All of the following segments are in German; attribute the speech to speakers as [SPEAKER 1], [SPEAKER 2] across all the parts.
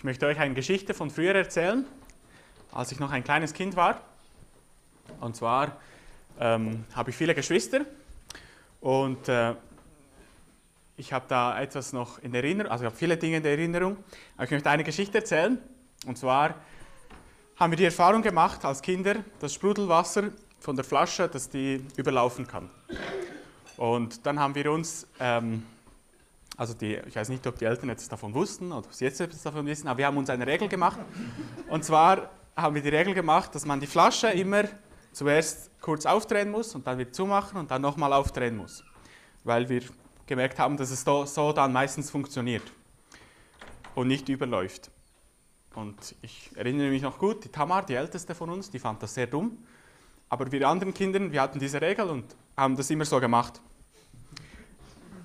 [SPEAKER 1] Ich möchte euch eine Geschichte von früher erzählen, als ich noch ein kleines Kind war. Und zwar ähm, habe ich viele Geschwister und äh, ich habe da etwas noch in Erinnerung, also ich habe viele Dinge in Erinnerung, aber ich möchte eine Geschichte erzählen. Und zwar haben wir die Erfahrung gemacht als Kinder, dass Sprudelwasser von der Flasche, dass die überlaufen kann. Und dann haben wir uns ähm, also die, ich weiß nicht, ob die Eltern jetzt davon wussten oder ob sie jetzt etwas davon wissen, aber wir haben uns eine Regel gemacht. Und zwar haben wir die Regel gemacht, dass man die Flasche immer zuerst kurz aufdrehen muss und dann wieder zumachen und dann nochmal aufdrehen muss. Weil wir gemerkt haben, dass es so dann meistens funktioniert und nicht überläuft. Und ich erinnere mich noch gut, die Tamar, die älteste von uns, die fand das sehr dumm. Aber wir anderen Kinder, wir hatten diese Regel und haben das immer so gemacht.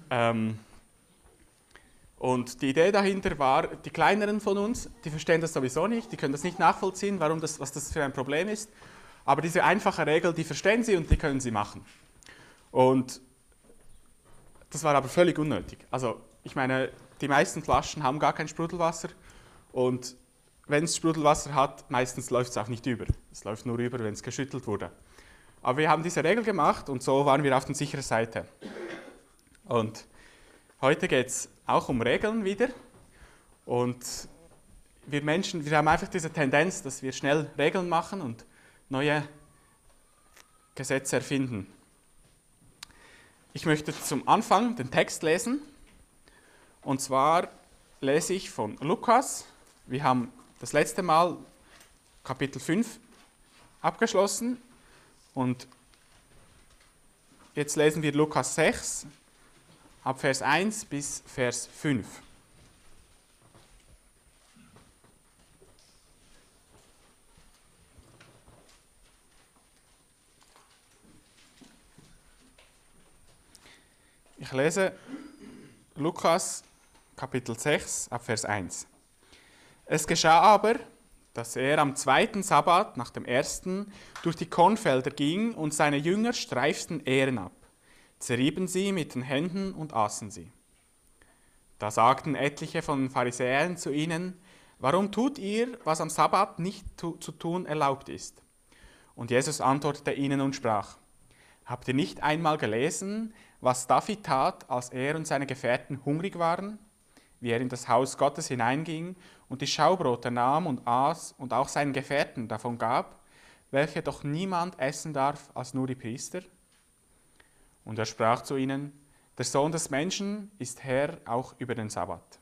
[SPEAKER 1] Ähm, und die Idee dahinter war, die Kleineren von uns, die verstehen das sowieso nicht, die können das nicht nachvollziehen, warum das, was das für ein Problem ist. Aber diese einfache Regel, die verstehen sie und die können sie machen. Und das war aber völlig unnötig. Also ich meine, die meisten Flaschen haben gar kein Sprudelwasser und wenn es Sprudelwasser hat, meistens läuft es auch nicht über. Es läuft nur über, wenn es geschüttelt wurde. Aber wir haben diese Regel gemacht und so waren wir auf der sicheren Seite. Und heute geht es auch um Regeln wieder. Und wir Menschen, wir haben einfach diese Tendenz, dass wir schnell Regeln machen und neue Gesetze erfinden. Ich möchte zum Anfang den Text lesen. Und zwar lese ich von Lukas. Wir haben das letzte Mal Kapitel 5 abgeschlossen und jetzt lesen wir Lukas 6, ab Vers 1 bis Vers 5. Ich lese Lukas Kapitel 6 ab Vers 1. Es geschah aber, dass er am zweiten Sabbat nach dem ersten durch die Kornfelder ging und seine Jünger streiften Ehren ab zerrieben sie mit den Händen und aßen sie. Da sagten etliche von den Pharisäern zu ihnen, Warum tut ihr, was am Sabbat nicht zu tun erlaubt ist? Und Jesus antwortete ihnen und sprach, Habt ihr nicht einmal gelesen, was David tat, als er und seine Gefährten hungrig waren? Wie er in das Haus Gottes hineinging und die Schaubrote nahm und aß und auch seinen Gefährten davon gab, welche doch niemand essen darf als nur die Priester? Und er sprach zu ihnen, der Sohn des Menschen ist Herr auch über den Sabbat.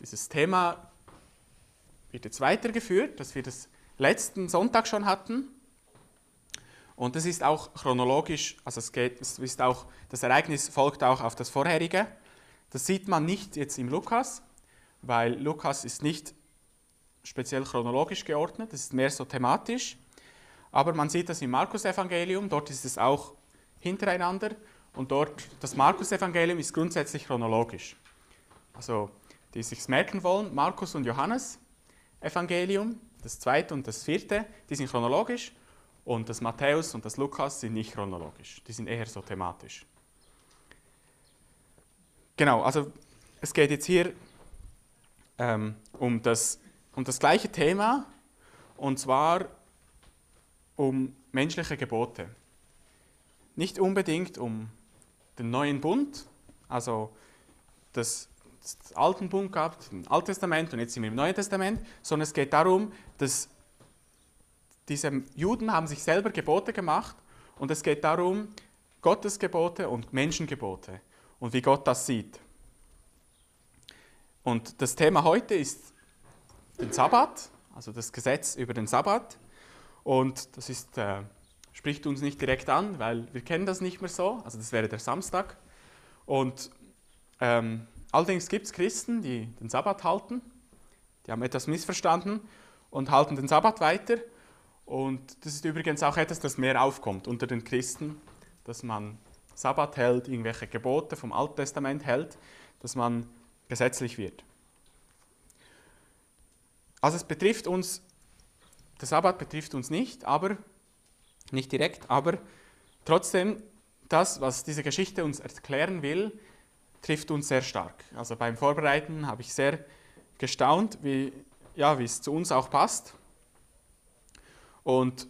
[SPEAKER 1] Dieses Thema wird jetzt weitergeführt, dass wir das letzten Sonntag schon hatten. Und das ist auch chronologisch, also es geht, es ist auch, das Ereignis folgt auch auf das vorherige. Das sieht man nicht jetzt im Lukas, weil Lukas ist nicht speziell chronologisch geordnet, es ist mehr so thematisch. Aber man sieht das im Markus-Evangelium, dort ist es auch hintereinander und dort, das Markus-Evangelium ist grundsätzlich chronologisch. Also, die sich merken wollen, Markus und Johannes Evangelium, das zweite und das vierte, die sind chronologisch und das Matthäus und das Lukas sind nicht chronologisch, die sind eher so thematisch. Genau, also es geht jetzt hier ähm, um, das, um das gleiche Thema und zwar um menschliche Gebote. Nicht unbedingt um den neuen Bund, also das, das alten Bund gab, im Alten Testament und jetzt sind wir im Neuen Testament, sondern es geht darum, dass diese Juden haben sich selber Gebote gemacht und es geht darum, Gottes Gebote und Menschengebote und wie Gott das sieht. Und das Thema heute ist den Sabbat, also das Gesetz über den Sabbat. Und das ist, äh, spricht uns nicht direkt an, weil wir kennen das nicht mehr so. Also das wäre der Samstag. Und ähm, allerdings gibt es Christen, die den Sabbat halten. Die haben etwas missverstanden und halten den Sabbat weiter. Und das ist übrigens auch etwas, das mehr aufkommt unter den Christen, dass man Sabbat hält, irgendwelche Gebote vom Alten Testament hält, dass man gesetzlich wird. Also es betrifft uns der Sabbat betrifft uns nicht, aber nicht direkt, aber trotzdem das, was diese Geschichte uns erklären will, trifft uns sehr stark. Also beim Vorbereiten habe ich sehr gestaunt, wie, ja, es zu uns auch passt. Und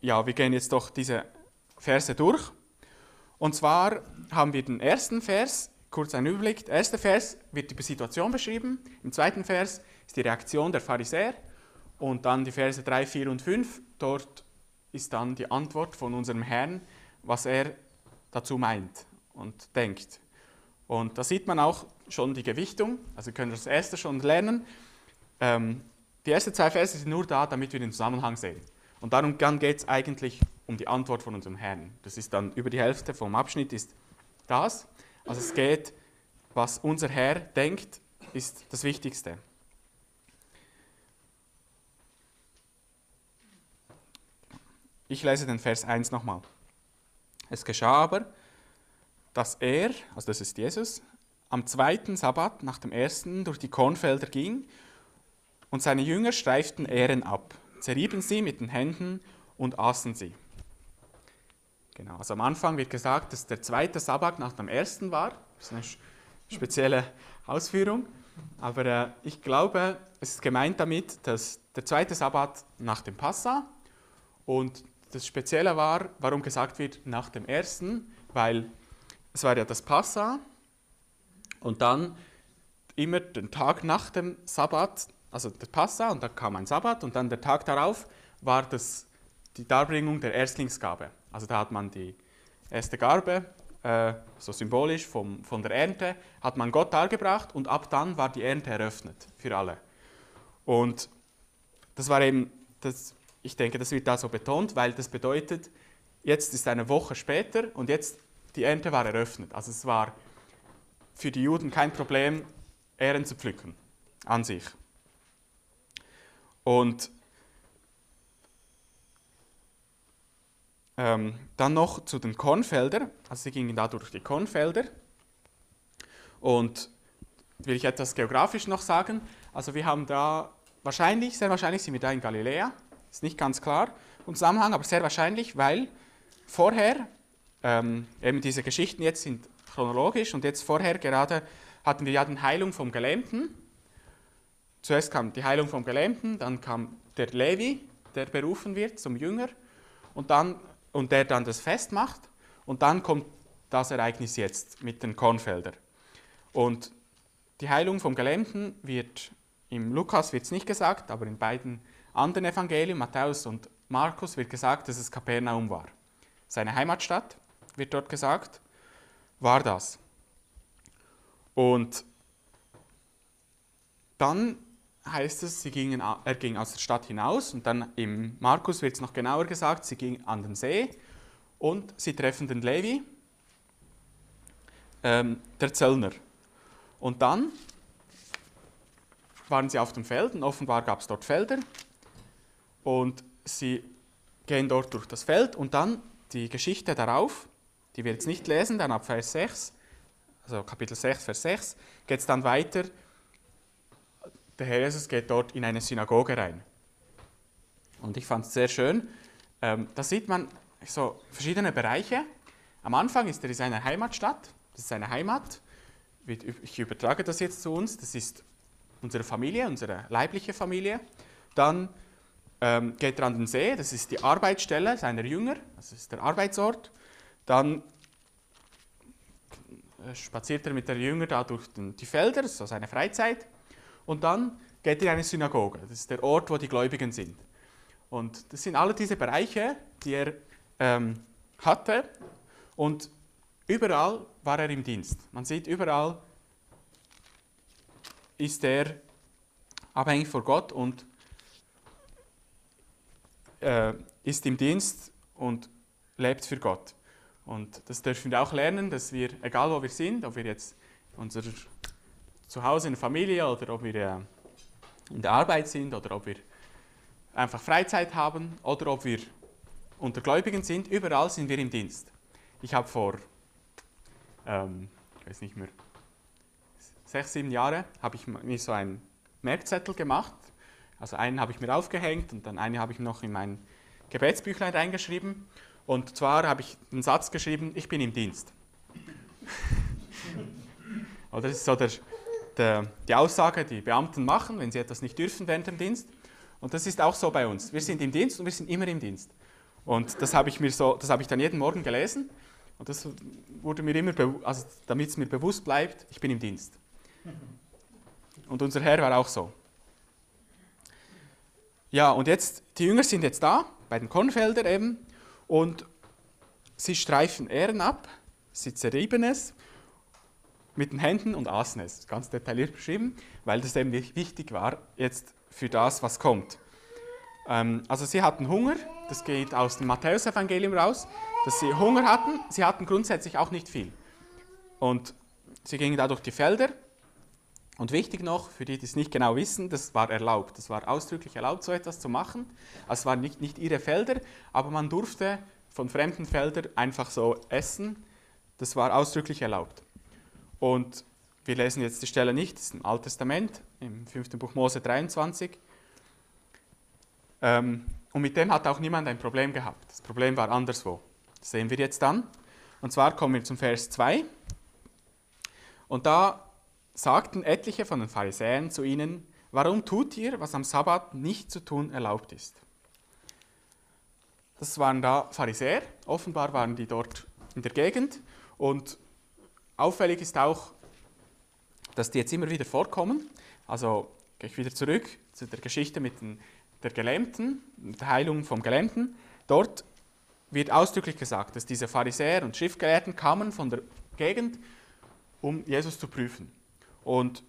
[SPEAKER 1] ja, wir gehen jetzt doch diese Verse durch. Und zwar haben wir den ersten Vers, kurz ein Überblick. Der erste Vers wird die Situation beschrieben. Im zweiten Vers ist die Reaktion der Pharisäer. Und dann die Verse 3, 4 und 5. Dort ist dann die Antwort von unserem Herrn, was er dazu meint und denkt. Und da sieht man auch schon die Gewichtung. Also wir können das erste schon lernen. Ähm, die ersten zwei Verse sind nur da, damit wir den Zusammenhang sehen. Und darum geht es eigentlich um die Antwort von unserem Herrn. Das ist dann über die Hälfte vom Abschnitt ist das. Also es geht, was unser Herr denkt, ist das Wichtigste. Ich lese den Vers 1 nochmal. Es geschah aber, dass er, also das ist Jesus, am zweiten Sabbat nach dem ersten durch die Kornfelder ging und seine Jünger streiften Ähren ab, zerrieben sie mit den Händen und aßen sie. Genau, also am Anfang wird gesagt, dass der zweite Sabbat nach dem ersten war. Das ist eine spezielle Ausführung. Aber äh, ich glaube, es ist gemeint damit, dass der zweite Sabbat nach dem Passa und das Spezielle war, warum gesagt wird nach dem ersten, weil es war ja das Passa und dann immer den Tag nach dem Sabbat, also der Passa und dann kam ein Sabbat und dann der Tag darauf war das die Darbringung der Erstlingsgabe. Also da hat man die erste Garbe, äh, so symbolisch vom, von der Ernte, hat man Gott dargebracht und ab dann war die Ernte eröffnet für alle. Und das war eben das ich denke, das wird da so betont, weil das bedeutet, jetzt ist eine Woche später und jetzt die Ernte war eröffnet. Also es war für die Juden kein Problem, Ähren zu pflücken an sich. Und ähm, dann noch zu den Kornfeldern. Also sie gingen da durch die Kornfelder. Und will ich etwas geografisch noch sagen. Also wir haben da wahrscheinlich, sehr wahrscheinlich sind wir da in Galiläa. Ist nicht ganz klar im Zusammenhang, aber sehr wahrscheinlich, weil vorher, ähm, eben diese Geschichten jetzt sind chronologisch und jetzt vorher gerade hatten wir ja die Heilung vom Gelähmten. Zuerst kam die Heilung vom Gelähmten, dann kam der Levi, der berufen wird zum Jünger und, dann, und der dann das Fest macht und dann kommt das Ereignis jetzt mit den Kornfeldern. Und die Heilung vom Gelähmten wird im Lukas wird es nicht gesagt, aber in beiden anderen Evangelien, Matthäus und Markus, wird gesagt, dass es Kapernaum war. Seine Heimatstadt, wird dort gesagt, war das. Und dann heißt es, sie gingen, er ging aus der Stadt hinaus und dann im Markus wird es noch genauer gesagt, sie ging an den See und sie treffen den Levi, ähm, der Zöllner. Und dann waren sie auf dem Feld und offenbar gab es dort Felder und sie gehen dort durch das Feld und dann die Geschichte darauf, die wir jetzt nicht lesen, dann ab Vers 6, also Kapitel 6, Vers 6, geht es dann weiter. Der Herr Jesus geht dort in eine Synagoge rein. Und ich fand es sehr schön. Ähm, da sieht man so verschiedene Bereiche. Am Anfang ist er in seiner Heimatstadt, das ist seine Heimat. Ich übertrage das jetzt zu uns, das ist unsere Familie, unsere leibliche Familie. Dann ähm, geht er an den See, das ist die Arbeitsstelle seiner Jünger, das ist der Arbeitsort. Dann äh, spaziert er mit der Jünger da durch die Felder, so seine Freizeit. Und dann geht er in eine Synagoge, das ist der Ort, wo die Gläubigen sind. Und das sind alle diese Bereiche, die er ähm, hatte. Und überall war er im Dienst. Man sieht, überall ist er abhängig von Gott und äh, ist im Dienst und lebt für Gott. Und das dürfen wir auch lernen, dass wir, egal wo wir sind, ob wir jetzt unser Zuhause in der Familie oder ob wir äh, in der Arbeit sind oder ob wir einfach Freizeit haben oder ob wir unter Gläubigen sind, überall sind wir im Dienst. Ich habe vor, ähm, ich weiß nicht mehr, sechs, sieben Jahren habe ich mir so einen Merkzettel gemacht also einen habe ich mir aufgehängt und dann einen habe ich noch in mein Gebetsbüchlein reingeschrieben. Und zwar habe ich einen Satz geschrieben, ich bin im Dienst. Oder das ist so der, der, die Aussage, die Beamten machen, wenn sie etwas nicht dürfen während dem Dienst. Und das ist auch so bei uns. Wir sind im Dienst und wir sind immer im Dienst. Und das habe ich mir so, das habe ich dann jeden Morgen gelesen. Und das wurde mir immer, also damit es mir bewusst bleibt, ich bin im Dienst. Und unser Herr war auch so. Ja, und jetzt, die Jünger sind jetzt da, bei den Kornfeldern eben, und sie streifen Ehren ab, sie zerrieben es mit den Händen und aßen es. Ganz detailliert beschrieben, weil das eben wichtig war jetzt für das, was kommt. Ähm, also sie hatten Hunger, das geht aus dem Matthäusevangelium raus, dass sie Hunger hatten. Sie hatten grundsätzlich auch nicht viel. Und sie gingen da durch die Felder und wichtig noch, für die, die es nicht genau wissen, das war erlaubt. Das war ausdrücklich erlaubt, so etwas zu machen. Also es waren nicht, nicht ihre Felder, aber man durfte von fremden Feldern einfach so essen. Das war ausdrücklich erlaubt. Und wir lesen jetzt die Stelle nicht, das ist im Alten Testament, im 5. Buch Mose 23. Ähm, und mit dem hat auch niemand ein Problem gehabt. Das Problem war anderswo. Das sehen wir jetzt dann. Und zwar kommen wir zum Vers 2. Und da sagten etliche von den Pharisäern zu ihnen, warum tut ihr, was am Sabbat nicht zu tun erlaubt ist? Das waren da Pharisäer, offenbar waren die dort in der Gegend und auffällig ist auch, dass die jetzt immer wieder vorkommen. Also gehe ich wieder zurück zu der Geschichte mit den, der Gelähmten, der Heilung vom Gelähmten. Dort wird ausdrücklich gesagt, dass diese Pharisäer und Schriftgelehrten kamen von der Gegend, um Jesus zu prüfen. Und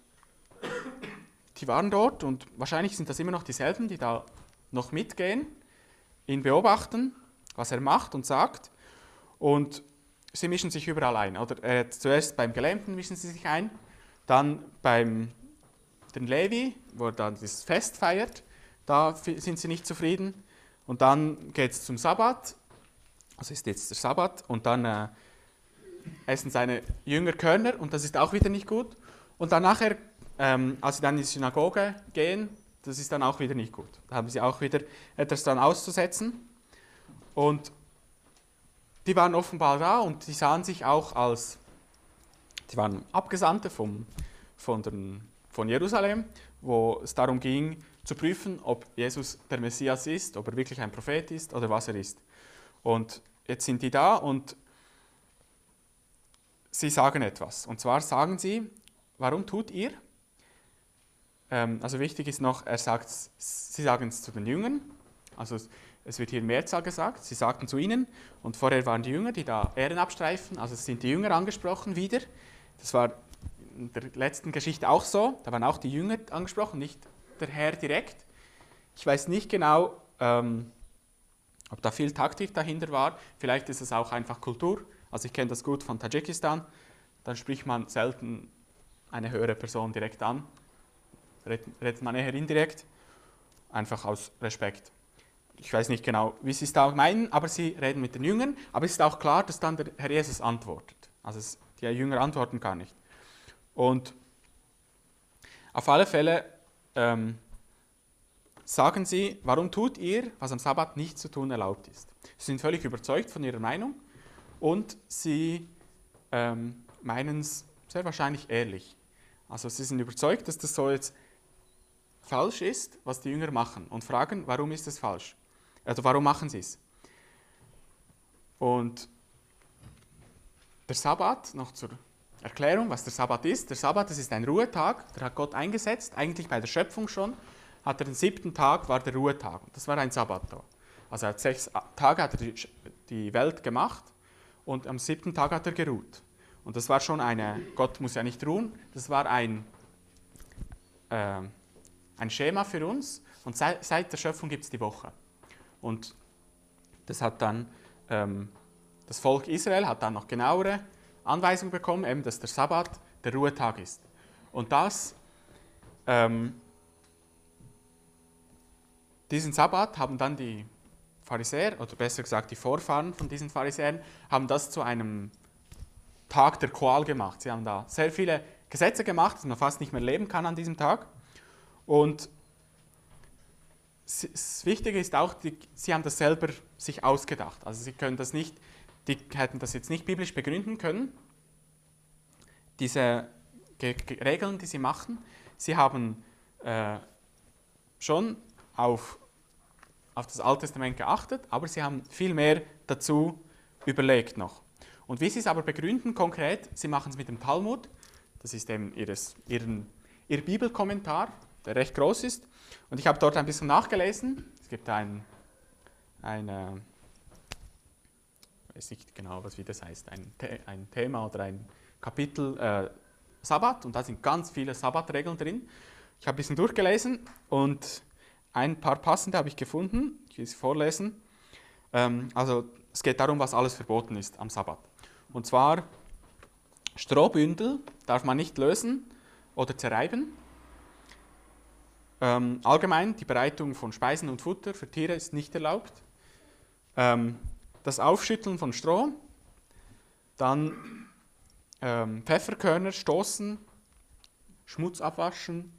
[SPEAKER 1] die waren dort und wahrscheinlich sind das immer noch dieselben, die da noch mitgehen, ihn beobachten, was er macht und sagt. Und sie mischen sich überall ein. Oder äh, zuerst beim Gelähmten mischen sie sich ein, dann beim den Levi, wo er dann das Fest feiert, da sind sie nicht zufrieden. Und dann geht es zum Sabbat, also ist jetzt der Sabbat, und dann äh, essen seine Jünger Körner und das ist auch wieder nicht gut. Und dann nachher, ähm, als sie dann in die Synagoge gehen, das ist dann auch wieder nicht gut. Da haben sie auch wieder etwas dann auszusetzen. Und die waren offenbar da und die sahen sich auch als, die waren Abgesandte vom, von, den, von Jerusalem, wo es darum ging, zu prüfen, ob Jesus der Messias ist, ob er wirklich ein Prophet ist oder was er ist. Und jetzt sind die da und sie sagen etwas. Und zwar sagen sie, Warum tut ihr? Ähm, also wichtig ist noch, er sagt, sie sagen es zu den Jüngern, also es wird hier Mehrzahl gesagt, sie sagten zu ihnen und vorher waren die Jünger, die da Ehren abstreifen, also es sind die Jünger angesprochen wieder. Das war in der letzten Geschichte auch so, da waren auch die Jünger angesprochen, nicht der Herr direkt. Ich weiß nicht genau, ähm, ob da viel Taktik dahinter war, vielleicht ist es auch einfach Kultur, also ich kenne das gut von Tadschikistan, dann spricht man selten eine höhere Person direkt an. Redet man eher indirekt, einfach aus Respekt. Ich weiß nicht genau, wie sie es da meinen, aber sie reden mit den Jüngern. Aber es ist auch klar, dass dann der Herr Jesus antwortet. Also es, die Jünger antworten gar nicht. Und auf alle Fälle ähm, sagen sie, warum tut ihr, was am Sabbat nicht zu tun erlaubt ist? Sie sind völlig überzeugt von ihrer Meinung und sie ähm, meinen es sehr wahrscheinlich ehrlich. Also sie sind überzeugt, dass das so jetzt falsch ist, was die Jünger machen und fragen, warum ist es falsch? Also warum machen sie es? Und der Sabbat, noch zur Erklärung, was der Sabbat ist. Der Sabbat, das ist ein Ruhetag, der hat Gott eingesetzt, eigentlich bei der Schöpfung schon, hat er den siebten Tag, war der Ruhetag. Das war ein Sabbat. Also er hat sechs Tage hat er die Welt gemacht und am siebten Tag hat er geruht. Und das war schon eine, Gott muss ja nicht ruhen, das war ein, äh, ein Schema für uns. Und seit, seit der Schöpfung gibt es die Woche. Und das hat dann, ähm, das Volk Israel hat dann noch genauere Anweisungen bekommen, eben, dass der Sabbat der Ruhetag ist. Und das, ähm, diesen Sabbat haben dann die Pharisäer, oder besser gesagt die Vorfahren von diesen Pharisäern, haben das zu einem Tag der Qual gemacht. Sie haben da sehr viele Gesetze gemacht, dass man fast nicht mehr leben kann an diesem Tag. Und das Wichtige ist auch, die, sie haben das selber sich ausgedacht. Also sie können das nicht, die hätten das jetzt nicht biblisch begründen können. diese Ge Ge Regeln, die sie machen, sie haben äh, schon auf, auf das Alte Testament geachtet, aber sie haben viel mehr dazu überlegt noch. Und wie sie es aber begründen konkret, sie machen es mit dem Talmud, das ist eben ihres, ihren, ihr Bibelkommentar, der recht groß ist. Und ich habe dort ein bisschen nachgelesen. Es gibt ein, ein äh, weiß nicht genau, was wie das heißt, ein, ein Thema oder ein Kapitel äh, Sabbat und da sind ganz viele Sabbatregeln drin. Ich habe ein bisschen durchgelesen und ein paar passende habe ich gefunden. Ich will sie vorlesen. Ähm, also es geht darum, was alles verboten ist am Sabbat. Und zwar Strohbündel darf man nicht lösen oder zerreiben. Ähm, allgemein die Bereitung von Speisen und Futter für Tiere ist nicht erlaubt. Ähm, das Aufschütteln von Stroh, dann ähm, Pfefferkörner stoßen, Schmutz abwaschen,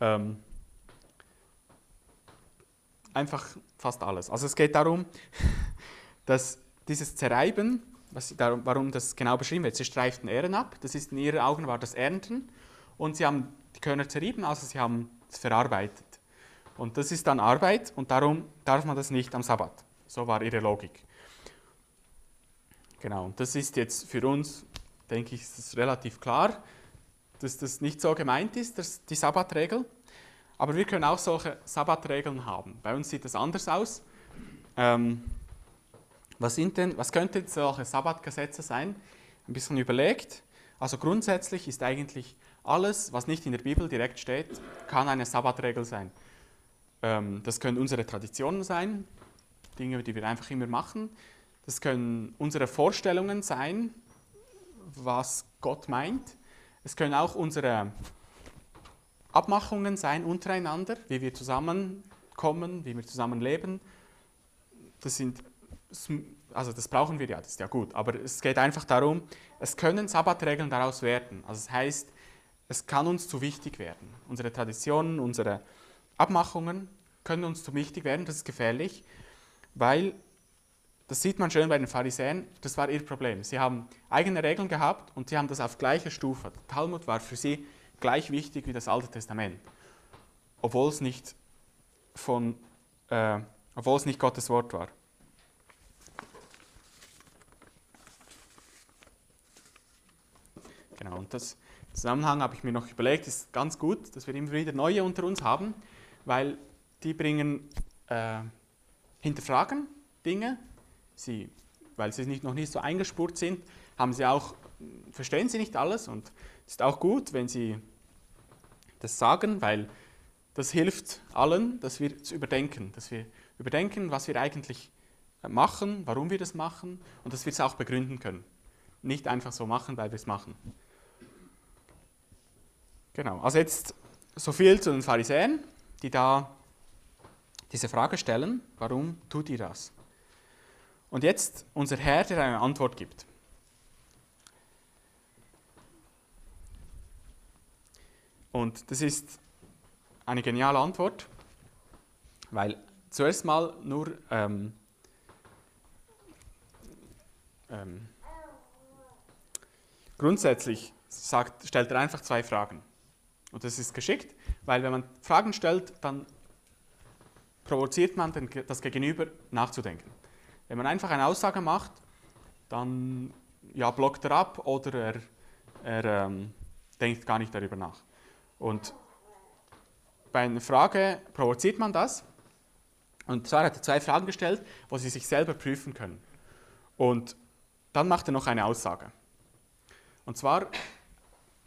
[SPEAKER 1] ähm, einfach fast alles. Also es geht darum, dass dieses Zerreiben, was, darum, warum das genau beschrieben wird, sie streiften Ähren ab, das ist in ihren Augen war das Ernten und sie haben die Körner zerrieben, also sie haben es verarbeitet. Und das ist dann Arbeit und darum darf man das nicht am Sabbat. So war ihre Logik. Genau, und das ist jetzt für uns, denke ich, ist relativ klar, dass das nicht so gemeint ist, dass die Sabbatregel. Aber wir können auch solche Sabbatregeln haben. Bei uns sieht das anders aus. Ähm, was, sind denn, was könnten solche Sabbatgesetze sein? Ein bisschen überlegt. Also grundsätzlich ist eigentlich alles, was nicht in der Bibel direkt steht, kann eine Sabbatregel sein. Ähm, das können unsere Traditionen sein, Dinge, die wir einfach immer machen. Das können unsere Vorstellungen sein, was Gott meint. Es können auch unsere Abmachungen sein untereinander, wie wir zusammenkommen, wie wir zusammenleben. Das sind, also das brauchen wir ja, das ist ja gut. Aber es geht einfach darum, es können Sabbatregeln daraus werden. Also das heißt, es kann uns zu wichtig werden. Unsere Traditionen, unsere Abmachungen können uns zu wichtig werden. Das ist gefährlich, weil das sieht man schön bei den Pharisäern, das war ihr Problem. Sie haben eigene Regeln gehabt und sie haben das auf gleicher Stufe. Der Talmud war für sie gleich wichtig wie das Alte Testament, obwohl es nicht, von, äh, obwohl es nicht Gottes Wort war. Genau, und das Zusammenhang habe ich mir noch überlegt, ist ganz gut, dass wir immer wieder neue unter uns haben, weil die bringen, äh, hinterfragen Dinge, sie, weil sie nicht, noch nicht so eingespurt sind, haben sie auch, verstehen sie nicht alles und es ist auch gut, wenn sie das sagen, weil das hilft allen, dass wir es überdenken, dass wir überdenken, was wir eigentlich machen, warum wir das machen und dass wir es auch begründen können. Nicht einfach so machen, weil wir es machen. Genau, also jetzt so viel zu den Pharisäern, die da diese Frage stellen, warum tut ihr das? Und jetzt unser Herr, der eine Antwort gibt. Und das ist eine geniale Antwort, weil zuerst mal nur ähm, ähm, grundsätzlich sagt, stellt er einfach zwei Fragen. Und das ist geschickt, weil wenn man Fragen stellt, dann provoziert man das Gegenüber nachzudenken. Wenn man einfach eine Aussage macht, dann ja, blockt er ab oder er, er ähm, denkt gar nicht darüber nach. Und bei einer Frage provoziert man das. Und zwar hat er zwei Fragen gestellt, wo sie sich selber prüfen können. Und dann macht er noch eine Aussage. Und zwar,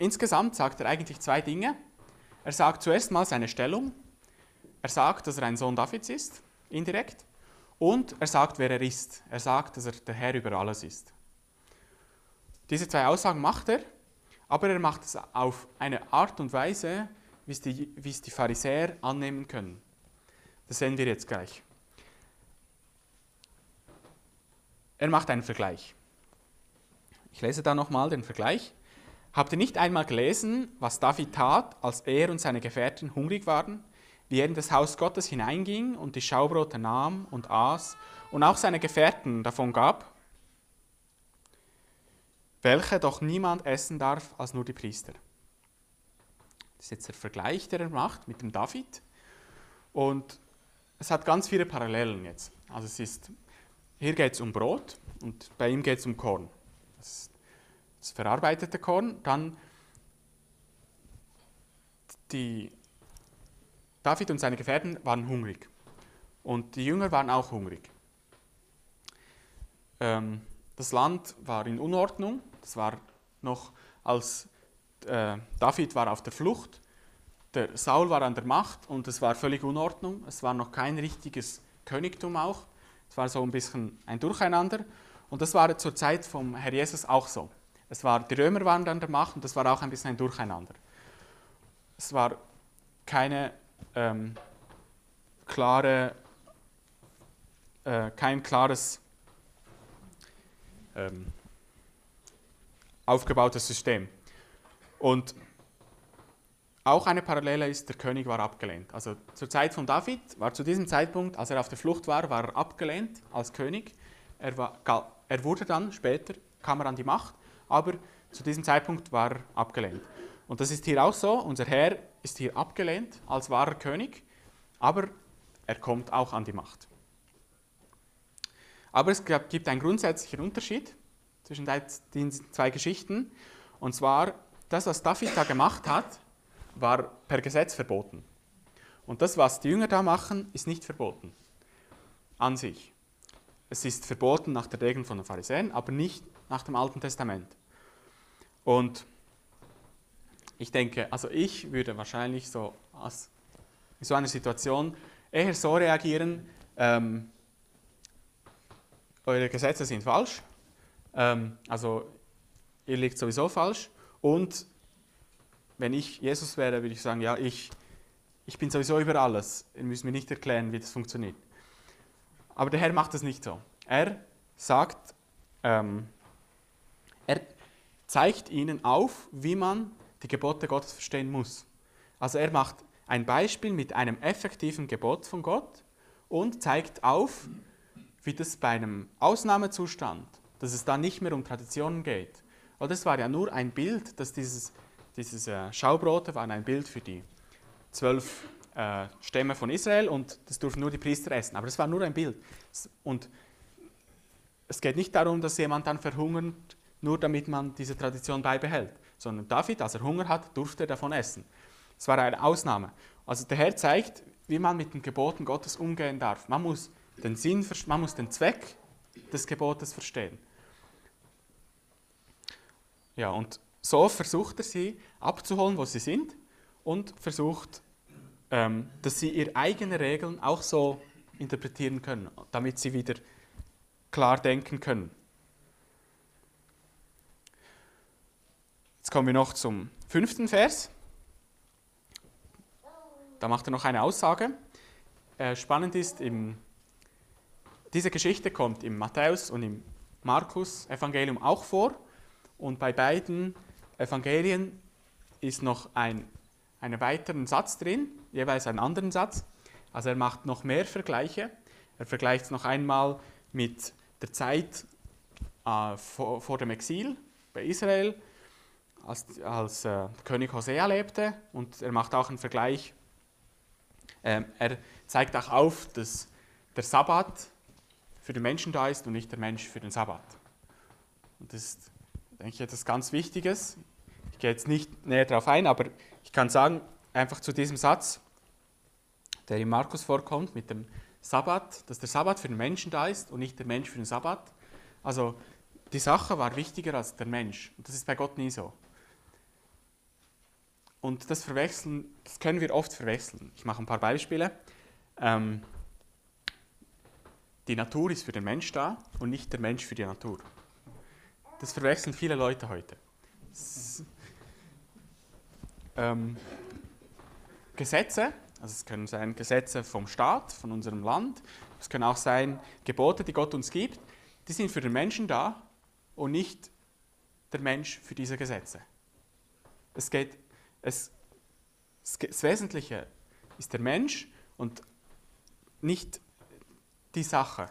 [SPEAKER 1] insgesamt sagt er eigentlich zwei Dinge. Er sagt zuerst mal seine Stellung. Er sagt, dass er ein Sohn Davids ist, indirekt. Und er sagt, wer er ist. Er sagt, dass er der Herr über alles ist. Diese zwei Aussagen macht er, aber er macht es auf eine Art und Weise, wie es die, wie es die Pharisäer annehmen können. Das sehen wir jetzt gleich. Er macht einen Vergleich. Ich lese da nochmal den Vergleich. Habt ihr nicht einmal gelesen, was David tat, als er und seine Gefährten hungrig waren? wie er in das Haus Gottes hineinging und die Schaubrote nahm und aß und auch seine Gefährten davon gab. welche doch niemand essen darf als nur die Priester. Das ist jetzt der Vergleich, der er macht mit dem David. Und es hat ganz viele Parallelen jetzt. Also es ist, hier geht es um Brot und bei ihm geht es um Korn. Das, das verarbeitete Korn. Dann die, David und seine Gefährten waren hungrig. Und die Jünger waren auch hungrig. Ähm, das Land war in Unordnung. Das war noch, als äh, David war auf der Flucht. Der Saul war an der Macht und es war völlig Unordnung. Es war noch kein richtiges Königtum auch. Es war so ein bisschen ein Durcheinander. Und das war zur Zeit vom Herr Jesus auch so. Es war, die Römer waren an der Macht und das war auch ein bisschen ein Durcheinander. Es war keine ähm, klare, äh, kein klares ähm, aufgebautes System. Und auch eine Parallele ist, der König war abgelehnt. Also zur Zeit von David war zu diesem Zeitpunkt, als er auf der Flucht war, war er abgelehnt als König. Er, war, er wurde dann später, kam er an die Macht, aber zu diesem Zeitpunkt war er abgelehnt. Und das ist hier auch so. Unser Herr ist hier abgelehnt als wahrer König, aber er kommt auch an die Macht. Aber es gibt einen grundsätzlichen Unterschied zwischen den zwei Geschichten. Und zwar, das, was David da gemacht hat, war per Gesetz verboten. Und das, was die Jünger da machen, ist nicht verboten an sich. Es ist verboten nach der Regel von den Pharisäern, aber nicht nach dem Alten Testament. Und ich denke, also ich würde wahrscheinlich so in so einer Situation eher so reagieren, ähm, eure Gesetze sind falsch, ähm, also ihr liegt sowieso falsch und wenn ich Jesus wäre, würde ich sagen, ja, ich, ich bin sowieso über alles, ihr müsst mir nicht erklären, wie das funktioniert. Aber der Herr macht das nicht so. Er sagt, ähm, zeigt ihnen auf, wie man die Gebote Gottes verstehen muss. Also er macht ein Beispiel mit einem effektiven Gebot von Gott und zeigt auf, wie das bei einem Ausnahmezustand, dass es da nicht mehr um Traditionen geht. Weil das war ja nur ein Bild, dass dieses, dieses äh, Schaubrote waren ein Bild für die zwölf äh, Stämme von Israel und das durften nur die Priester essen. Aber das war nur ein Bild. Und es geht nicht darum, dass jemand dann verhungert, nur damit man diese Tradition beibehält, sondern David, als er Hunger hat, durfte er davon essen. Es war eine Ausnahme. Also der Herr zeigt, wie man mit den Geboten Gottes umgehen darf. Man muss den Sinn, man muss den Zweck des Gebotes verstehen. Ja, und so versucht er sie abzuholen, wo sie sind und versucht, ähm, dass sie ihre eigenen Regeln auch so interpretieren können, damit sie wieder klar denken können. Jetzt kommen wir noch zum fünften Vers. Da macht er noch eine Aussage. Äh, spannend ist, im, diese Geschichte kommt im Matthäus und im Markus-Evangelium auch vor. Und bei beiden Evangelien ist noch ein einen weiteren Satz drin, jeweils einen anderen Satz. Also er macht noch mehr Vergleiche. Er vergleicht es noch einmal mit der Zeit äh, vor, vor, dem Exil bei Israel, als, als äh, König Hosea lebte. Und er macht auch einen Vergleich ähm, er zeigt auch auf, dass der Sabbat für den Menschen da ist und nicht der Mensch für den Sabbat. Und das ist, denke ich, etwas ganz Wichtiges. Ich gehe jetzt nicht näher darauf ein, aber ich kann sagen, einfach zu diesem Satz, der in Markus vorkommt, mit dem Sabbat, dass der Sabbat für den Menschen da ist und nicht der Mensch für den Sabbat. Also die Sache war wichtiger als der Mensch. Und das ist bei Gott nie so. Und das verwechseln, das können wir oft verwechseln. Ich mache ein paar Beispiele. Ähm, die Natur ist für den Mensch da und nicht der Mensch für die Natur. Das verwechseln viele Leute heute. Das, ähm, Gesetze, also es können sein Gesetze vom Staat, von unserem Land, es können auch sein Gebote, die Gott uns gibt, die sind für den Menschen da und nicht der Mensch für diese Gesetze. Es geht es, das Wesentliche ist der Mensch und nicht die Sache.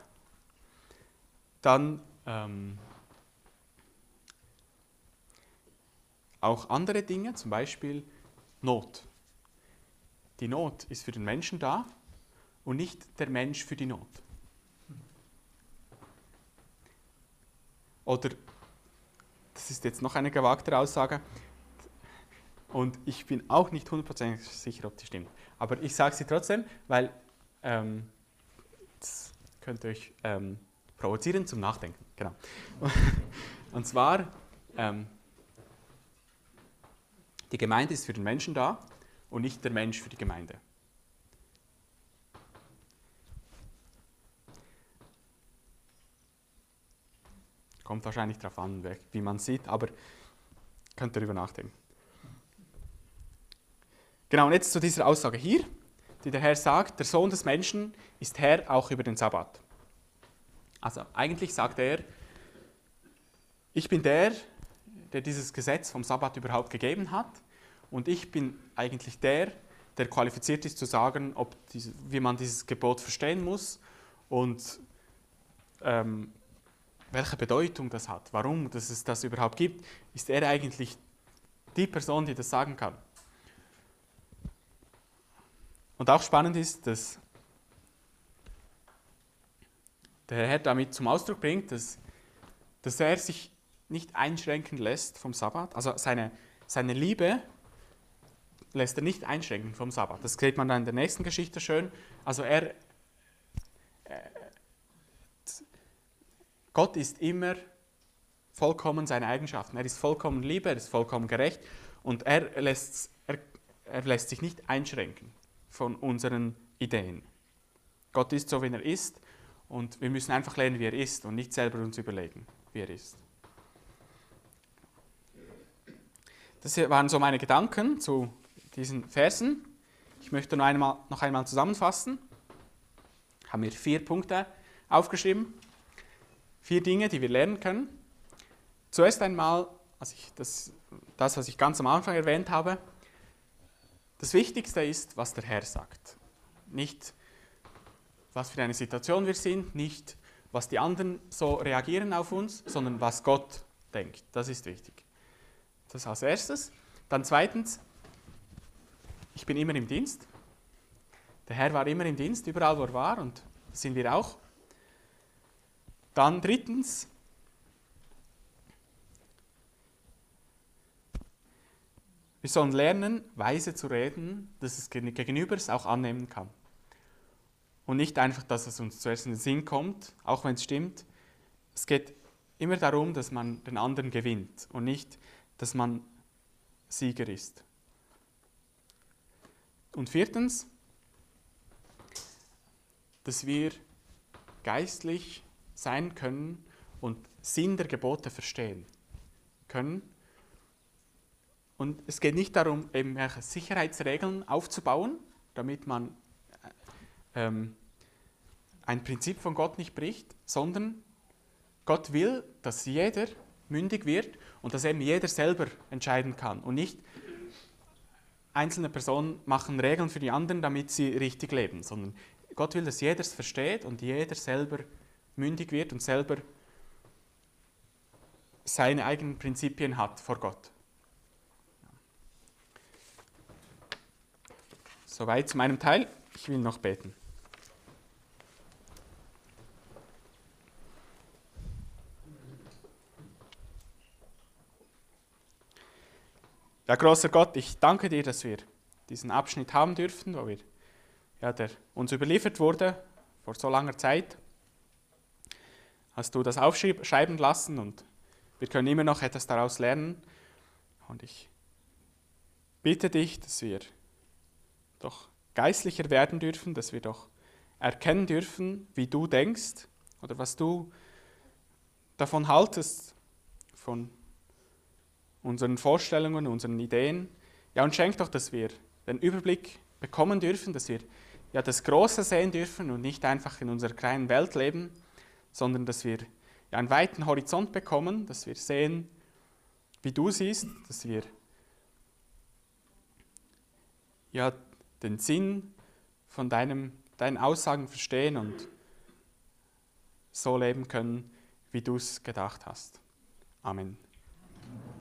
[SPEAKER 1] Dann ähm, auch andere Dinge, zum Beispiel Not. Die Not ist für den Menschen da und nicht der Mensch für die Not. Oder, das ist jetzt noch eine gewagte Aussage, und ich bin auch nicht hundertprozentig sicher, ob die stimmt. Aber ich sage sie trotzdem, weil ähm, das könnt ihr euch ähm, provozieren zum Nachdenken. Genau. Und zwar, ähm, die Gemeinde ist für den Menschen da und nicht der Mensch für die Gemeinde. Kommt wahrscheinlich darauf an, wie man sieht, aber könnt darüber nachdenken. Genau, und jetzt zu dieser Aussage hier, die der Herr sagt, der Sohn des Menschen ist Herr auch über den Sabbat. Also eigentlich sagt er, ich bin der, der dieses Gesetz vom Sabbat überhaupt gegeben hat und ich bin eigentlich der, der qualifiziert ist zu sagen, ob diese, wie man dieses Gebot verstehen muss und ähm, welche Bedeutung das hat, warum dass es das überhaupt gibt, ist er eigentlich die Person, die das sagen kann. Und auch spannend ist, dass der Herr damit zum Ausdruck bringt, dass, dass er sich nicht einschränken lässt vom Sabbat. Also seine, seine Liebe lässt er nicht einschränken vom Sabbat. Das sieht man dann in der nächsten Geschichte schön. Also er, äh, Gott ist immer vollkommen seine Eigenschaften. Er ist vollkommen Liebe, er ist vollkommen gerecht und er er, er lässt sich nicht einschränken von unseren Ideen. Gott ist so, wie er ist und wir müssen einfach lernen, wie er ist und nicht selber uns überlegen, wie er ist. Das waren so meine Gedanken zu diesen Versen. Ich möchte noch einmal, noch einmal zusammenfassen. Ich habe mir vier Punkte aufgeschrieben. Vier Dinge, die wir lernen können. Zuerst einmal, also ich, das, das, was ich ganz am Anfang erwähnt habe, das Wichtigste ist, was der Herr sagt. Nicht, was für eine Situation wir sind, nicht, was die anderen so reagieren auf uns, sondern was Gott denkt. Das ist wichtig. Das als erstes. Dann zweitens, ich bin immer im Dienst. Der Herr war immer im Dienst, überall wo er war und sind wir auch. Dann drittens, Wir sollen lernen, weise zu reden, dass es Gegenüber es auch annehmen kann. Und nicht einfach, dass es uns zuerst in den Sinn kommt, auch wenn es stimmt. Es geht immer darum, dass man den anderen gewinnt und nicht, dass man Sieger ist. Und viertens, dass wir geistlich sein können und Sinn der Gebote verstehen können und es geht nicht darum, eben Sicherheitsregeln aufzubauen, damit man äh, ähm, ein Prinzip von Gott nicht bricht, sondern Gott will, dass jeder mündig wird und dass eben jeder selber entscheiden kann und nicht einzelne Personen machen Regeln für die anderen, damit sie richtig leben, sondern Gott will, dass jeder es versteht und jeder selber mündig wird und selber seine eigenen Prinzipien hat vor Gott. Soweit zu meinem Teil. Ich will noch beten. Ja, großer Gott, ich danke dir, dass wir diesen Abschnitt haben dürfen, wo wir, ja, der uns überliefert wurde vor so langer Zeit. Hast du das aufschreiben lassen und wir können immer noch etwas daraus lernen. Und ich bitte dich, dass wir doch geistlicher werden dürfen, dass wir doch erkennen dürfen, wie du denkst oder was du davon haltest, von unseren Vorstellungen, unseren Ideen. Ja, und schenk doch, dass wir den Überblick bekommen dürfen, dass wir ja das Große sehen dürfen und nicht einfach in unserer kleinen Welt leben, sondern dass wir ja einen weiten Horizont bekommen, dass wir sehen, wie du siehst, dass wir ja den Sinn von deinem, deinen Aussagen verstehen und so leben können, wie du es gedacht hast. Amen.